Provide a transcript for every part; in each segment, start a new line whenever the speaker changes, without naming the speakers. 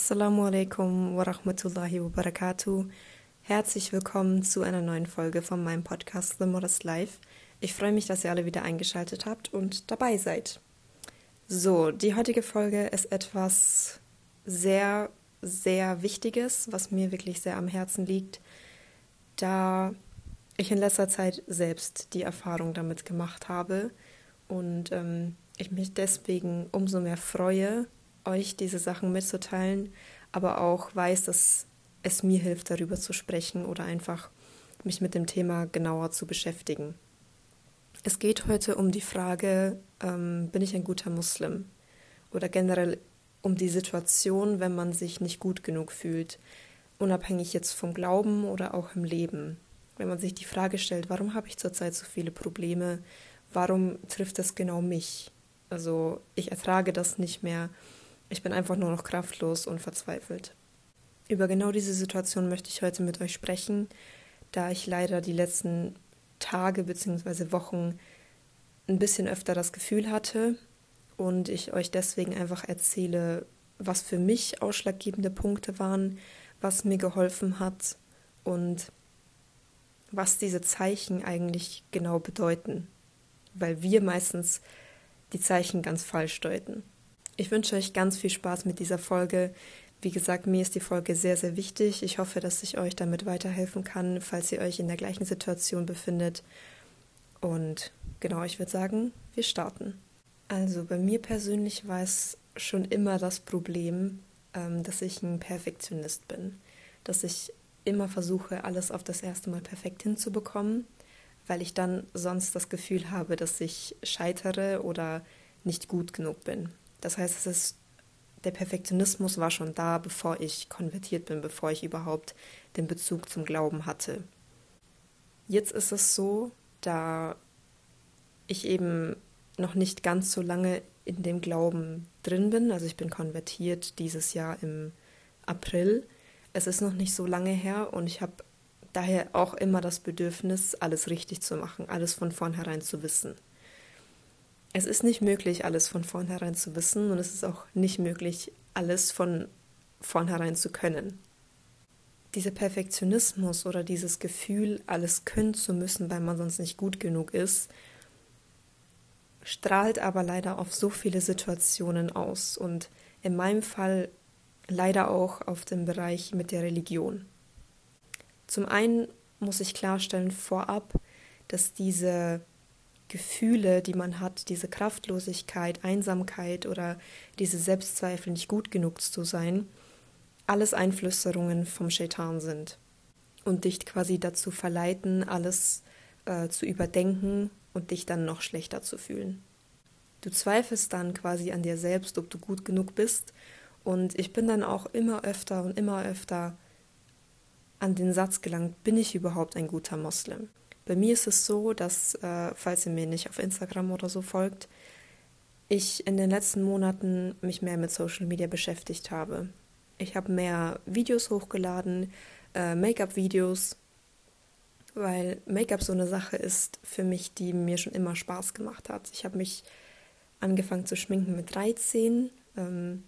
Assalamu alaikum wa rahmatullahi wa barakatuh. Herzlich willkommen zu einer neuen Folge von meinem Podcast The Modest Life. Ich freue mich, dass ihr alle wieder eingeschaltet habt und dabei seid. So, die heutige Folge ist etwas sehr, sehr Wichtiges, was mir wirklich sehr am Herzen liegt, da ich in letzter Zeit selbst die Erfahrung damit gemacht habe und ähm, ich mich deswegen umso mehr freue, euch diese Sachen mitzuteilen, aber auch weiß, dass es mir hilft, darüber zu sprechen oder einfach mich mit dem Thema genauer zu beschäftigen. Es geht heute um die Frage, ähm, bin ich ein guter Muslim? Oder generell um die Situation, wenn man sich nicht gut genug fühlt, unabhängig jetzt vom Glauben oder auch im Leben. Wenn man sich die Frage stellt, warum habe ich zurzeit so viele Probleme? Warum trifft das genau mich? Also ich ertrage das nicht mehr. Ich bin einfach nur noch kraftlos und verzweifelt. Über genau diese Situation möchte ich heute mit euch sprechen, da ich leider die letzten Tage bzw. Wochen ein bisschen öfter das Gefühl hatte und ich euch deswegen einfach erzähle, was für mich ausschlaggebende Punkte waren, was mir geholfen hat und was diese Zeichen eigentlich genau bedeuten, weil wir meistens die Zeichen ganz falsch deuten. Ich wünsche euch ganz viel Spaß mit dieser Folge. Wie gesagt, mir ist die Folge sehr, sehr wichtig. Ich hoffe, dass ich euch damit weiterhelfen kann, falls ihr euch in der gleichen Situation befindet. Und genau, ich würde sagen, wir starten. Also bei mir persönlich war es schon immer das Problem, ähm, dass ich ein Perfektionist bin. Dass ich immer versuche, alles auf das erste Mal perfekt hinzubekommen, weil ich dann sonst das Gefühl habe, dass ich scheitere oder nicht gut genug bin. Das heißt, es ist der Perfektionismus war schon da, bevor ich konvertiert bin, bevor ich überhaupt den Bezug zum Glauben hatte. Jetzt ist es so, da ich eben noch nicht ganz so lange in dem Glauben drin bin, also ich bin konvertiert dieses Jahr im April. Es ist noch nicht so lange her und ich habe daher auch immer das Bedürfnis, alles richtig zu machen, alles von vornherein zu wissen. Es ist nicht möglich, alles von vornherein zu wissen und es ist auch nicht möglich, alles von vornherein zu können. Dieser Perfektionismus oder dieses Gefühl, alles können zu müssen, weil man sonst nicht gut genug ist, strahlt aber leider auf so viele Situationen aus und in meinem Fall leider auch auf den Bereich mit der Religion. Zum einen muss ich klarstellen vorab, dass diese Gefühle, die man hat, diese Kraftlosigkeit, Einsamkeit oder diese Selbstzweifel, nicht gut genug zu sein, alles Einflüsterungen vom Shaitan sind und dich quasi dazu verleiten, alles äh, zu überdenken und dich dann noch schlechter zu fühlen. Du zweifelst dann quasi an dir selbst, ob du gut genug bist. Und ich bin dann auch immer öfter und immer öfter an den Satz gelangt, bin ich überhaupt ein guter Moslem? Bei mir ist es so, dass, äh, falls ihr mir nicht auf Instagram oder so folgt, ich in den letzten Monaten mich mehr mit Social Media beschäftigt habe. Ich habe mehr Videos hochgeladen, äh, Make-up-Videos, weil Make-up so eine Sache ist für mich, die mir schon immer Spaß gemacht hat. Ich habe mich angefangen zu schminken mit 13, ähm,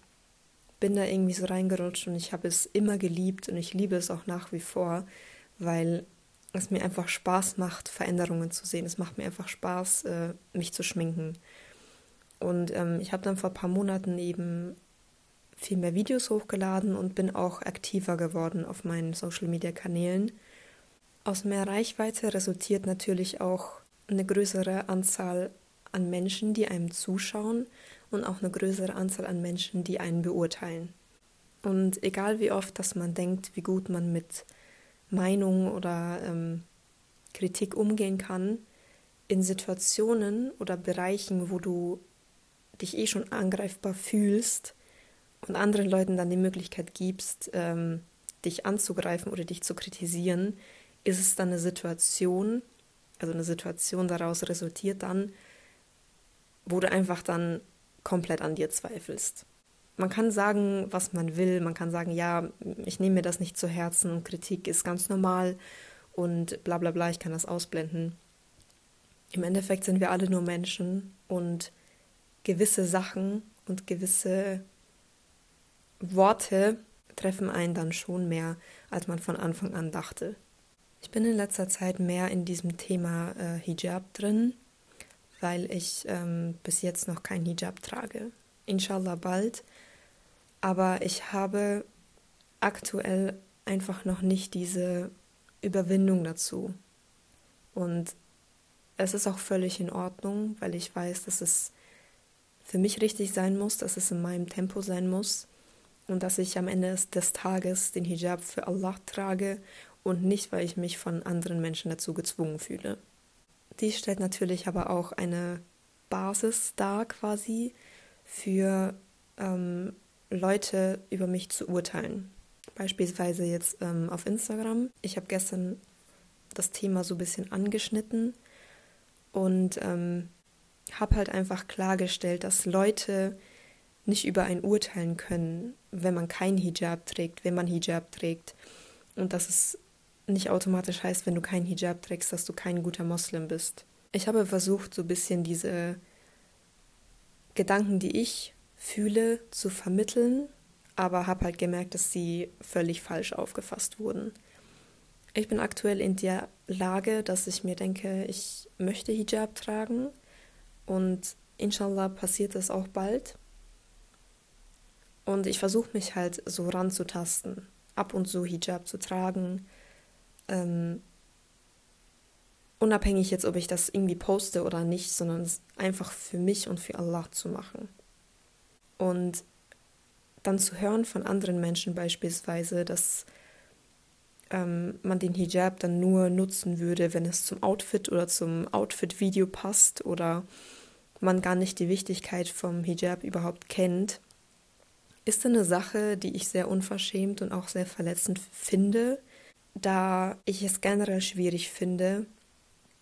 bin da irgendwie so reingerutscht und ich habe es immer geliebt und ich liebe es auch nach wie vor, weil es mir einfach Spaß macht, Veränderungen zu sehen. Es macht mir einfach Spaß, äh, mich zu schminken. Und ähm, ich habe dann vor ein paar Monaten eben viel mehr Videos hochgeladen und bin auch aktiver geworden auf meinen Social-Media-Kanälen. Aus mehr Reichweite resultiert natürlich auch eine größere Anzahl an Menschen, die einem zuschauen und auch eine größere Anzahl an Menschen, die einen beurteilen. Und egal wie oft, dass man denkt, wie gut man mit Meinung oder ähm, Kritik umgehen kann, in Situationen oder Bereichen, wo du dich eh schon angreifbar fühlst und anderen Leuten dann die Möglichkeit gibst, ähm, dich anzugreifen oder dich zu kritisieren, ist es dann eine Situation, also eine Situation daraus resultiert dann, wo du einfach dann komplett an dir zweifelst man kann sagen, was man will, man kann sagen, ja, ich nehme mir das nicht zu Herzen, Kritik ist ganz normal und bla bla bla, ich kann das ausblenden. Im Endeffekt sind wir alle nur Menschen und gewisse Sachen und gewisse Worte treffen einen dann schon mehr, als man von Anfang an dachte. Ich bin in letzter Zeit mehr in diesem Thema äh, Hijab drin, weil ich ähm, bis jetzt noch kein Hijab trage. Inshallah bald. Aber ich habe aktuell einfach noch nicht diese Überwindung dazu. Und es ist auch völlig in Ordnung, weil ich weiß, dass es für mich richtig sein muss, dass es in meinem Tempo sein muss und dass ich am Ende des Tages den Hijab für Allah trage und nicht, weil ich mich von anderen Menschen dazu gezwungen fühle. Dies stellt natürlich aber auch eine Basis dar quasi für ähm, Leute über mich zu urteilen. Beispielsweise jetzt ähm, auf Instagram. Ich habe gestern das Thema so ein bisschen angeschnitten und ähm, habe halt einfach klargestellt, dass Leute nicht über einen urteilen können, wenn man kein Hijab trägt, wenn man Hijab trägt. Und dass es nicht automatisch heißt, wenn du kein Hijab trägst, dass du kein guter Moslem bist. Ich habe versucht, so ein bisschen diese Gedanken, die ich fühle, zu vermitteln, aber habe halt gemerkt, dass sie völlig falsch aufgefasst wurden. Ich bin aktuell in der Lage, dass ich mir denke, ich möchte Hijab tragen und inshallah passiert das auch bald. Und ich versuche mich halt so ranzutasten, ab und zu Hijab zu tragen. Ähm, unabhängig jetzt, ob ich das irgendwie poste oder nicht, sondern es einfach für mich und für Allah zu machen. Und dann zu hören von anderen Menschen beispielsweise, dass ähm, man den Hijab dann nur nutzen würde, wenn es zum Outfit oder zum Outfit-Video passt oder man gar nicht die Wichtigkeit vom Hijab überhaupt kennt, ist eine Sache, die ich sehr unverschämt und auch sehr verletzend finde, da ich es generell schwierig finde,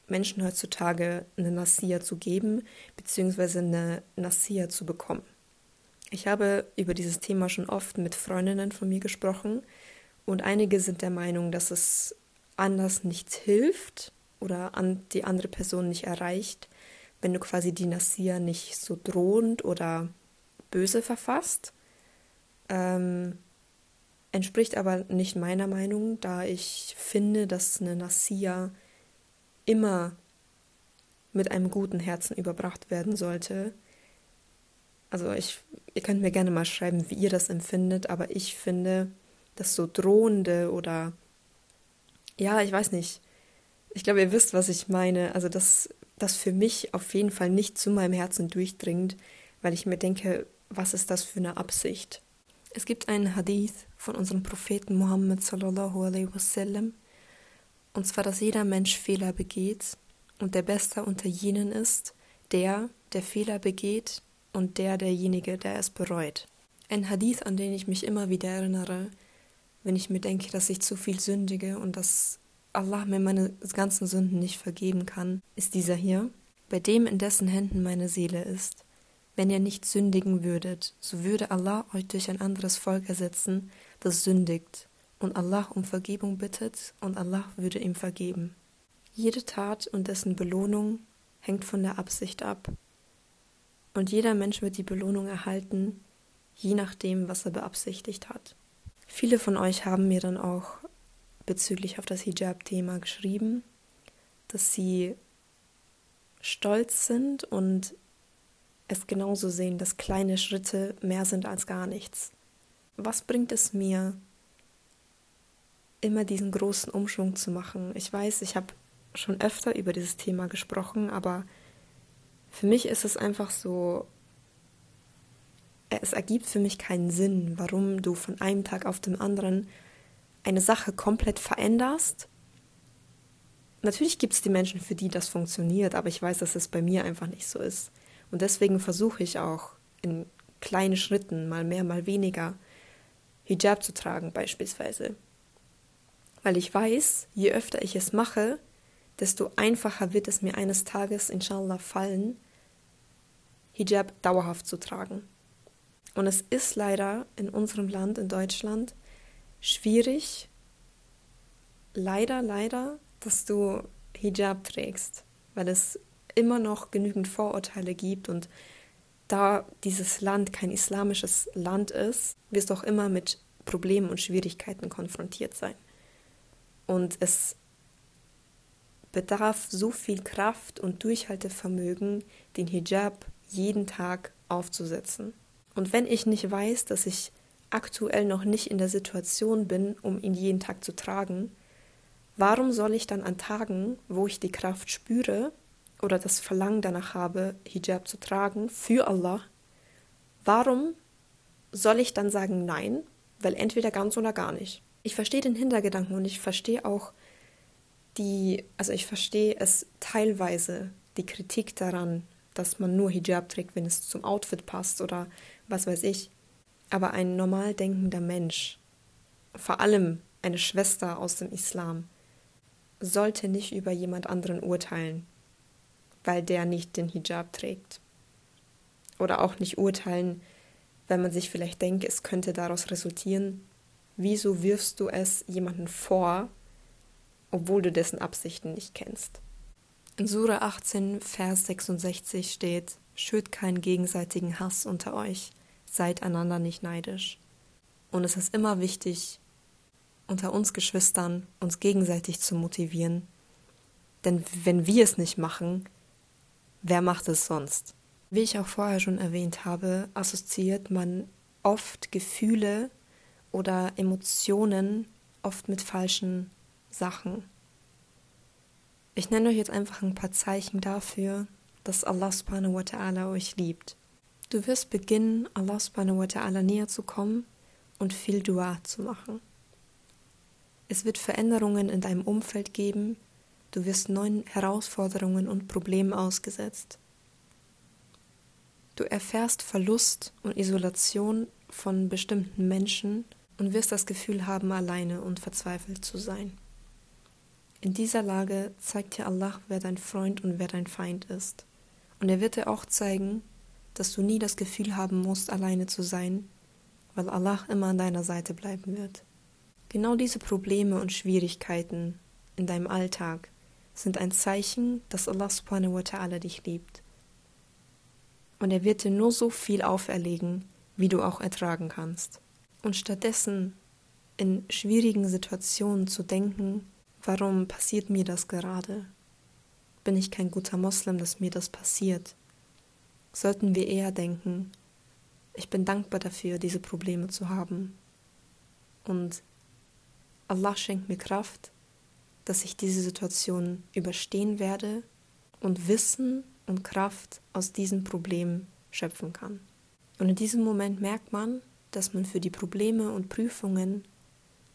Menschen heutzutage eine Nassia zu geben, beziehungsweise eine Nassia zu bekommen. Ich habe über dieses Thema schon oft mit Freundinnen von mir gesprochen und einige sind der Meinung, dass es anders nichts hilft oder an die andere Person nicht erreicht, wenn du quasi die Nasir nicht so drohend oder böse verfasst. Ähm, entspricht aber nicht meiner Meinung, da ich finde, dass eine Nasir immer mit einem guten Herzen überbracht werden sollte. Also ich, ihr könnt mir gerne mal schreiben, wie ihr das empfindet, aber ich finde, das so drohende oder ja, ich weiß nicht. Ich glaube, ihr wisst, was ich meine. Also, dass das für mich auf jeden Fall nicht zu meinem Herzen durchdringt, weil ich mir denke, was ist das für eine Absicht? Es gibt einen Hadith von unserem Propheten Muhammad sallallahu alaihi wasallam, und zwar, dass jeder Mensch Fehler begeht und der Beste unter jenen ist, der, der Fehler begeht und der, derjenige, der es bereut. Ein Hadith, an den ich mich immer wieder erinnere, wenn ich mir denke, dass ich zu viel sündige und dass Allah mir meine ganzen Sünden nicht vergeben kann, ist dieser hier, bei dem in dessen Händen meine Seele ist. Wenn ihr nicht sündigen würdet, so würde Allah euch durch ein anderes Volk ersetzen, das sündigt, und Allah um Vergebung bittet, und Allah würde ihm vergeben. Jede Tat und dessen Belohnung hängt von der Absicht ab. Und jeder Mensch wird die Belohnung erhalten, je nachdem, was er beabsichtigt hat. Viele von euch haben mir dann auch bezüglich auf das Hijab-Thema geschrieben, dass sie stolz sind und es genauso sehen, dass kleine Schritte mehr sind als gar nichts. Was bringt es mir, immer diesen großen Umschwung zu machen? Ich weiß, ich habe schon öfter über dieses Thema gesprochen, aber für mich ist es einfach so es ergibt für mich keinen Sinn, warum du von einem Tag auf den anderen eine Sache komplett veränderst. Natürlich gibt es die Menschen, für die das funktioniert, aber ich weiß, dass es bei mir einfach nicht so ist. Und deswegen versuche ich auch in kleinen Schritten, mal mehr, mal weniger, Hijab zu tragen beispielsweise. Weil ich weiß, je öfter ich es mache, desto einfacher wird es mir eines Tages, inshallah, fallen, Hijab dauerhaft zu tragen. Und es ist leider in unserem Land, in Deutschland, schwierig, leider, leider, dass du Hijab trägst, weil es immer noch genügend Vorurteile gibt und da dieses Land kein islamisches Land ist, wirst du auch immer mit Problemen und Schwierigkeiten konfrontiert sein. Und es bedarf so viel Kraft und Durchhaltevermögen, den Hijab jeden Tag aufzusetzen. Und wenn ich nicht weiß, dass ich aktuell noch nicht in der Situation bin, um ihn jeden Tag zu tragen, warum soll ich dann an Tagen, wo ich die Kraft spüre oder das Verlangen danach habe, Hijab zu tragen für Allah, warum soll ich dann sagen nein, weil entweder ganz oder gar nicht? Ich verstehe den Hintergedanken und ich verstehe auch die, also ich verstehe es teilweise, die Kritik daran, dass man nur Hijab trägt, wenn es zum Outfit passt oder was weiß ich. Aber ein normal denkender Mensch, vor allem eine Schwester aus dem Islam, sollte nicht über jemand anderen urteilen, weil der nicht den Hijab trägt. Oder auch nicht urteilen, wenn man sich vielleicht denkt, es könnte daraus resultieren, wieso wirfst du es jemandem vor, obwohl du dessen Absichten nicht kennst. In Sura 18, Vers 66 steht, Schürt keinen gegenseitigen Hass unter euch, seid einander nicht neidisch. Und es ist immer wichtig, unter uns Geschwistern uns gegenseitig zu motivieren, denn wenn wir es nicht machen, wer macht es sonst? Wie ich auch vorher schon erwähnt habe, assoziiert man oft Gefühle oder Emotionen oft mit falschen Sachen. Ich nenne euch jetzt einfach ein paar Zeichen dafür, dass Allah subhanahu wa ta'ala euch liebt. Du wirst beginnen, Allah subhanahu wa ta'ala näher zu kommen und viel Dua zu machen. Es wird Veränderungen in deinem Umfeld geben, du wirst neuen Herausforderungen und Problemen ausgesetzt. Du erfährst Verlust und Isolation von bestimmten Menschen und wirst das Gefühl haben, alleine und verzweifelt zu sein. In dieser Lage zeigt dir Allah, wer dein Freund und wer dein Feind ist. Und er wird dir auch zeigen, dass du nie das Gefühl haben musst, alleine zu sein, weil Allah immer an deiner Seite bleiben wird. Genau diese Probleme und Schwierigkeiten in deinem Alltag sind ein Zeichen, dass Allah subhanahu wa ta'ala dich liebt. Und er wird dir nur so viel auferlegen, wie du auch ertragen kannst. Und stattdessen in schwierigen Situationen zu denken, Warum passiert mir das gerade? Bin ich kein guter Moslem, dass mir das passiert? Sollten wir eher denken, ich bin dankbar dafür, diese Probleme zu haben. Und Allah schenkt mir Kraft, dass ich diese Situation überstehen werde und Wissen und Kraft aus diesen Problemen schöpfen kann. Und in diesem Moment merkt man, dass man für die Probleme und Prüfungen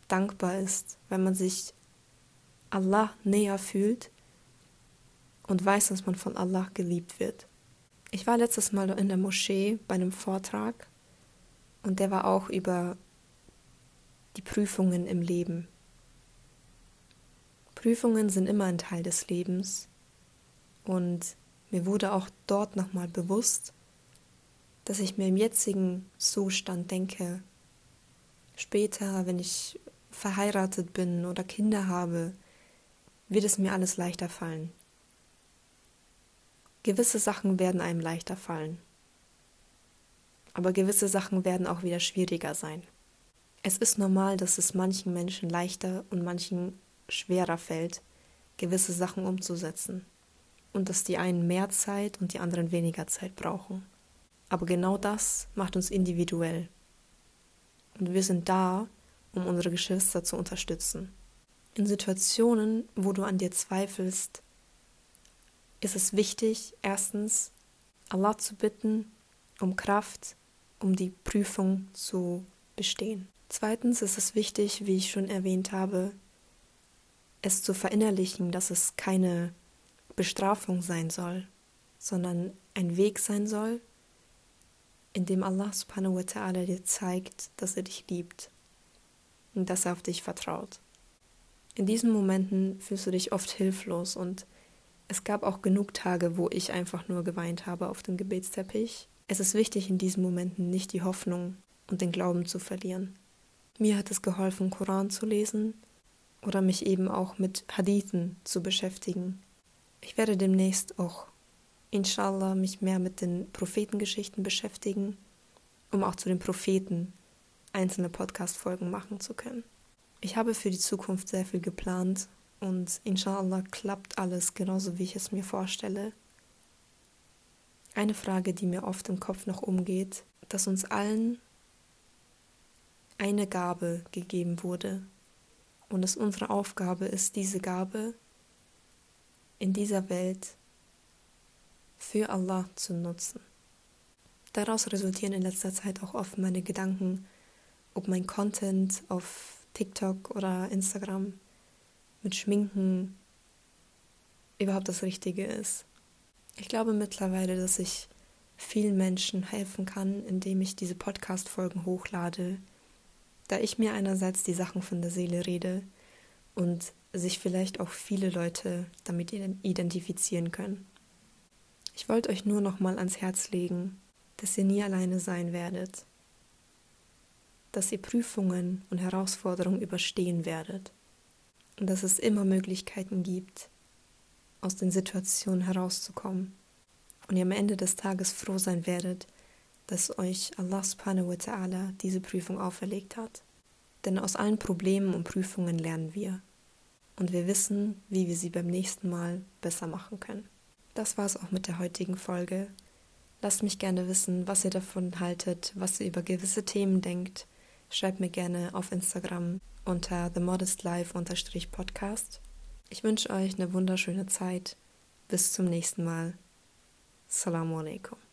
dankbar ist, wenn man sich Allah näher fühlt und weiß, dass man von Allah geliebt wird. Ich war letztes Mal in der Moschee bei einem Vortrag und der war auch über die Prüfungen im Leben. Prüfungen sind immer ein Teil des Lebens und mir wurde auch dort nochmal bewusst, dass ich mir im jetzigen Zustand denke, später, wenn ich verheiratet bin oder Kinder habe, wird es mir alles leichter fallen. Gewisse Sachen werden einem leichter fallen. Aber gewisse Sachen werden auch wieder schwieriger sein. Es ist normal, dass es manchen Menschen leichter und manchen schwerer fällt, gewisse Sachen umzusetzen. Und dass die einen mehr Zeit und die anderen weniger Zeit brauchen. Aber genau das macht uns individuell. Und wir sind da, um unsere Geschwister zu unterstützen. In Situationen, wo du an dir zweifelst, ist es wichtig, erstens Allah zu bitten um Kraft, um die Prüfung zu bestehen. Zweitens ist es wichtig, wie ich schon erwähnt habe, es zu verinnerlichen, dass es keine Bestrafung sein soll, sondern ein Weg sein soll, in dem Allah subhanahu wa ta'ala dir zeigt, dass er dich liebt und dass er auf dich vertraut. In diesen Momenten fühlst du dich oft hilflos und es gab auch genug Tage, wo ich einfach nur geweint habe auf dem Gebetsteppich. Es ist wichtig, in diesen Momenten nicht die Hoffnung und den Glauben zu verlieren. Mir hat es geholfen, Koran zu lesen oder mich eben auch mit Hadithen zu beschäftigen. Ich werde demnächst auch inshallah mich mehr mit den Prophetengeschichten beschäftigen, um auch zu den Propheten einzelne Podcast-Folgen machen zu können. Ich habe für die Zukunft sehr viel geplant und inshallah klappt alles genauso, wie ich es mir vorstelle. Eine Frage, die mir oft im Kopf noch umgeht, dass uns allen eine Gabe gegeben wurde und es unsere Aufgabe ist, diese Gabe in dieser Welt für Allah zu nutzen. Daraus resultieren in letzter Zeit auch oft meine Gedanken, ob mein Content auf TikTok oder Instagram mit Schminken überhaupt das Richtige ist. Ich glaube mittlerweile, dass ich vielen Menschen helfen kann, indem ich diese Podcast-Folgen hochlade, da ich mir einerseits die Sachen von der Seele rede und sich vielleicht auch viele Leute damit identifizieren können. Ich wollte euch nur noch mal ans Herz legen, dass ihr nie alleine sein werdet, dass ihr Prüfungen und Herausforderungen überstehen werdet und dass es immer Möglichkeiten gibt, aus den Situationen herauszukommen und ihr am Ende des Tages froh sein werdet, dass euch Allah subhanahu wa ta'ala diese Prüfung auferlegt hat. Denn aus allen Problemen und Prüfungen lernen wir und wir wissen, wie wir sie beim nächsten Mal besser machen können. Das war es auch mit der heutigen Folge. Lasst mich gerne wissen, was ihr davon haltet, was ihr über gewisse Themen denkt. Schreibt mir gerne auf Instagram unter themodestlife-podcast. Ich wünsche euch eine wunderschöne Zeit. Bis zum nächsten Mal. Assalamu alaikum.